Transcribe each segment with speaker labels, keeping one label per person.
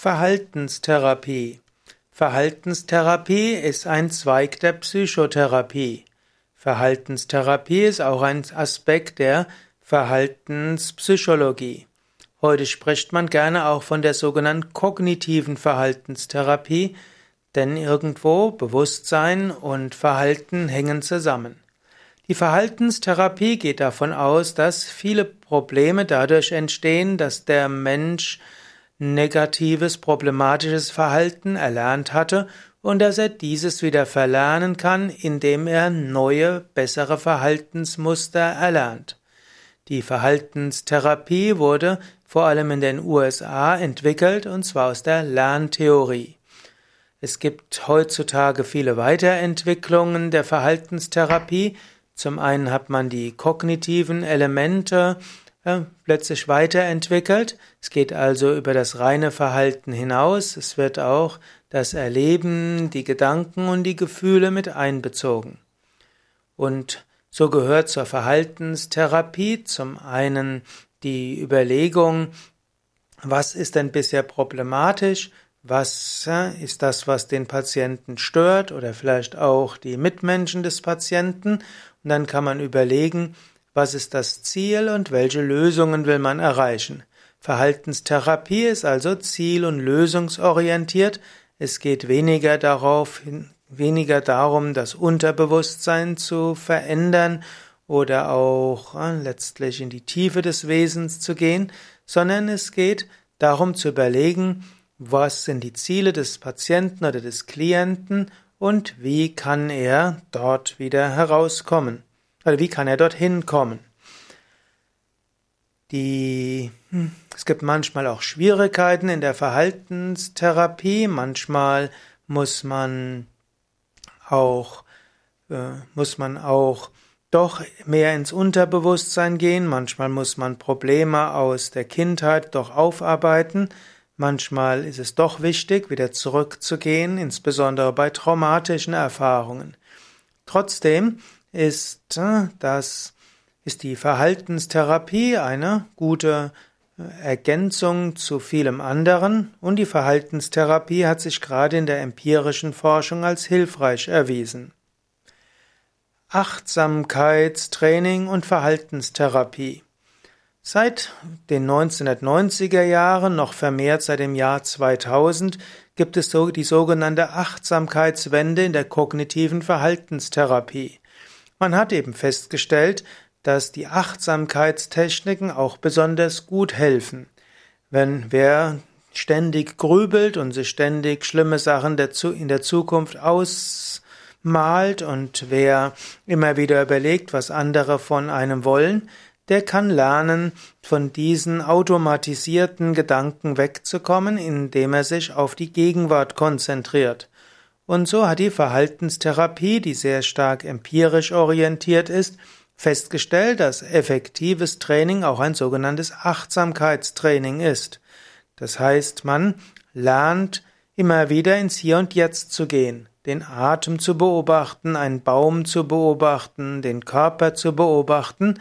Speaker 1: Verhaltenstherapie. Verhaltenstherapie ist ein Zweig der Psychotherapie. Verhaltenstherapie ist auch ein Aspekt der Verhaltenspsychologie. Heute spricht man gerne auch von der sogenannten kognitiven Verhaltenstherapie, denn irgendwo Bewusstsein und Verhalten hängen zusammen. Die Verhaltenstherapie geht davon aus, dass viele Probleme dadurch entstehen, dass der Mensch negatives, problematisches Verhalten erlernt hatte und dass er dieses wieder verlernen kann, indem er neue, bessere Verhaltensmuster erlernt. Die Verhaltenstherapie wurde vor allem in den USA entwickelt und zwar aus der Lerntheorie. Es gibt heutzutage viele Weiterentwicklungen der Verhaltenstherapie. Zum einen hat man die kognitiven Elemente plötzlich weiterentwickelt. Es geht also über das reine Verhalten hinaus. Es wird auch das Erleben, die Gedanken und die Gefühle mit einbezogen. Und so gehört zur Verhaltenstherapie zum einen die Überlegung, was ist denn bisher problematisch, was äh, ist das, was den Patienten stört oder vielleicht auch die Mitmenschen des Patienten. Und dann kann man überlegen, was ist das Ziel und welche Lösungen will man erreichen? Verhaltenstherapie ist also ziel- und lösungsorientiert. Es geht weniger darauf, weniger darum, das Unterbewusstsein zu verändern oder auch äh, letztlich in die Tiefe des Wesens zu gehen, sondern es geht darum zu überlegen, was sind die Ziele des Patienten oder des Klienten und wie kann er dort wieder herauskommen. Oder wie kann er dorthin kommen? Die, hm, es gibt manchmal auch Schwierigkeiten in der Verhaltenstherapie. Manchmal muss man auch, äh, muss man auch doch mehr ins Unterbewusstsein gehen. Manchmal muss man Probleme aus der Kindheit doch aufarbeiten. Manchmal ist es doch wichtig, wieder zurückzugehen, insbesondere bei traumatischen Erfahrungen. Trotzdem ist äh, das ist die Verhaltenstherapie eine gute äh, Ergänzung zu vielem anderen und die Verhaltenstherapie hat sich gerade in der empirischen Forschung als hilfreich erwiesen. Achtsamkeitstraining und Verhaltenstherapie Seit den 1990er Jahren, noch vermehrt seit dem Jahr 2000, gibt es die sogenannte Achtsamkeitswende in der kognitiven Verhaltenstherapie. Man hat eben festgestellt, dass die Achtsamkeitstechniken auch besonders gut helfen. Wenn wer ständig grübelt und sich ständig schlimme Sachen in der Zukunft ausmalt und wer immer wieder überlegt, was andere von einem wollen, der kann lernen, von diesen automatisierten Gedanken wegzukommen, indem er sich auf die Gegenwart konzentriert. Und so hat die Verhaltenstherapie, die sehr stark empirisch orientiert ist, festgestellt, dass effektives Training auch ein sogenanntes Achtsamkeitstraining ist. Das heißt, man lernt immer wieder ins Hier und Jetzt zu gehen, den Atem zu beobachten, einen Baum zu beobachten, den Körper zu beobachten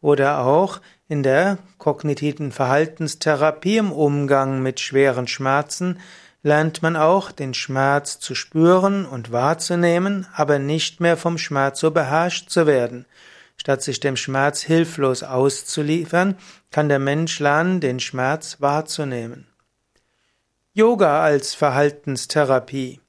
Speaker 1: oder auch in der kognitiven Verhaltenstherapie im Umgang mit schweren Schmerzen lernt man auch, den Schmerz zu spüren und wahrzunehmen, aber nicht mehr vom Schmerz so beherrscht zu werden. Statt sich dem Schmerz hilflos auszuliefern, kann der Mensch lernen, den Schmerz wahrzunehmen. Yoga als Verhaltenstherapie.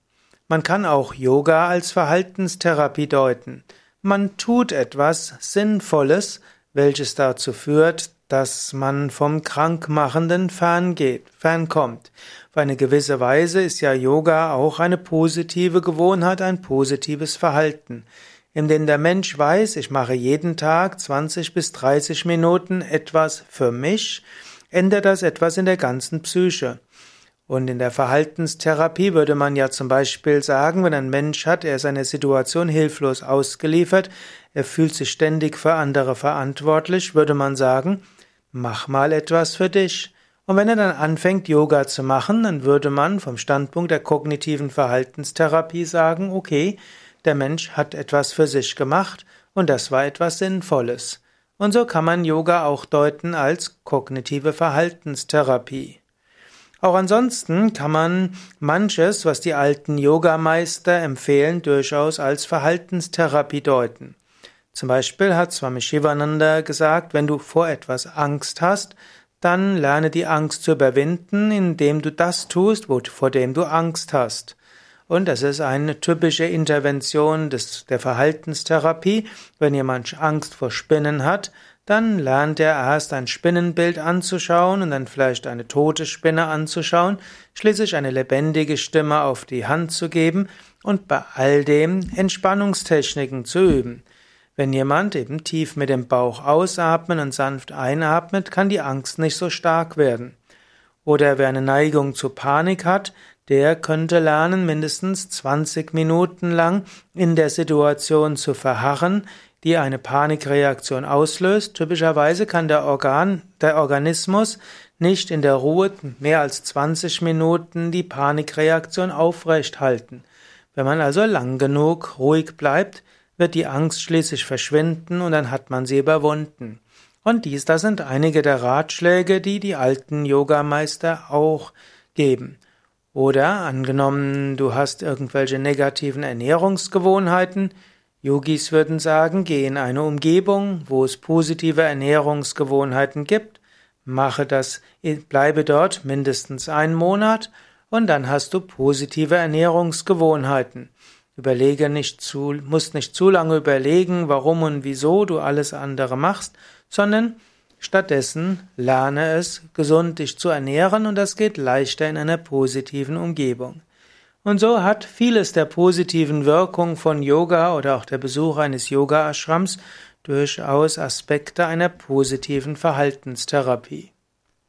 Speaker 1: Man kann auch Yoga als Verhaltenstherapie deuten. Man tut etwas Sinnvolles, welches dazu führt, dass man vom Krankmachenden ferngeht, fernkommt. Auf eine gewisse Weise ist ja Yoga auch eine positive Gewohnheit, ein positives Verhalten, in dem der Mensch weiß, ich mache jeden Tag 20 bis 30 Minuten etwas für mich, ändert das etwas in der ganzen Psyche. Und in der Verhaltenstherapie würde man ja zum Beispiel sagen, wenn ein Mensch hat, er ist einer Situation hilflos ausgeliefert, er fühlt sich ständig für andere verantwortlich, würde man sagen, mach mal etwas für dich. Und wenn er dann anfängt, Yoga zu machen, dann würde man vom Standpunkt der kognitiven Verhaltenstherapie sagen, okay, der Mensch hat etwas für sich gemacht und das war etwas Sinnvolles. Und so kann man Yoga auch deuten als kognitive Verhaltenstherapie. Auch ansonsten kann man manches, was die alten Yogameister empfehlen, durchaus als Verhaltenstherapie deuten. Zum Beispiel hat Swami Shivananda gesagt, wenn du vor etwas Angst hast, dann lerne die Angst zu überwinden, indem du das tust, vor dem du Angst hast. Und das ist eine typische Intervention des, der Verhaltenstherapie. Wenn jemand Angst vor Spinnen hat, dann lernt er erst ein Spinnenbild anzuschauen und dann vielleicht eine tote Spinne anzuschauen, schließlich eine lebendige Stimme auf die Hand zu geben und bei all dem Entspannungstechniken zu üben. Wenn jemand eben tief mit dem Bauch ausatmen und sanft einatmet, kann die Angst nicht so stark werden. Oder wer eine Neigung zu Panik hat, der könnte lernen, mindestens 20 Minuten lang in der Situation zu verharren, die eine Panikreaktion auslöst. Typischerweise kann der Organ, der Organismus nicht in der Ruhe mehr als 20 Minuten die Panikreaktion aufrecht halten. Wenn man also lang genug ruhig bleibt, wird die Angst schließlich verschwinden und dann hat man sie überwunden. Und dies, das sind einige der Ratschläge, die die alten Yogameister auch geben. Oder angenommen, du hast irgendwelche negativen Ernährungsgewohnheiten, Yogis würden sagen, geh in eine Umgebung, wo es positive Ernährungsgewohnheiten gibt, mache das, bleibe dort mindestens einen Monat und dann hast du positive Ernährungsgewohnheiten. Überlege nicht zu, musst nicht zu lange überlegen, warum und wieso du alles andere machst, sondern stattdessen lerne es, gesund dich zu ernähren und das geht leichter in einer positiven Umgebung. Und so hat vieles der positiven Wirkung von Yoga oder auch der Besuch eines Yoga-Ashrams durchaus Aspekte einer positiven Verhaltenstherapie.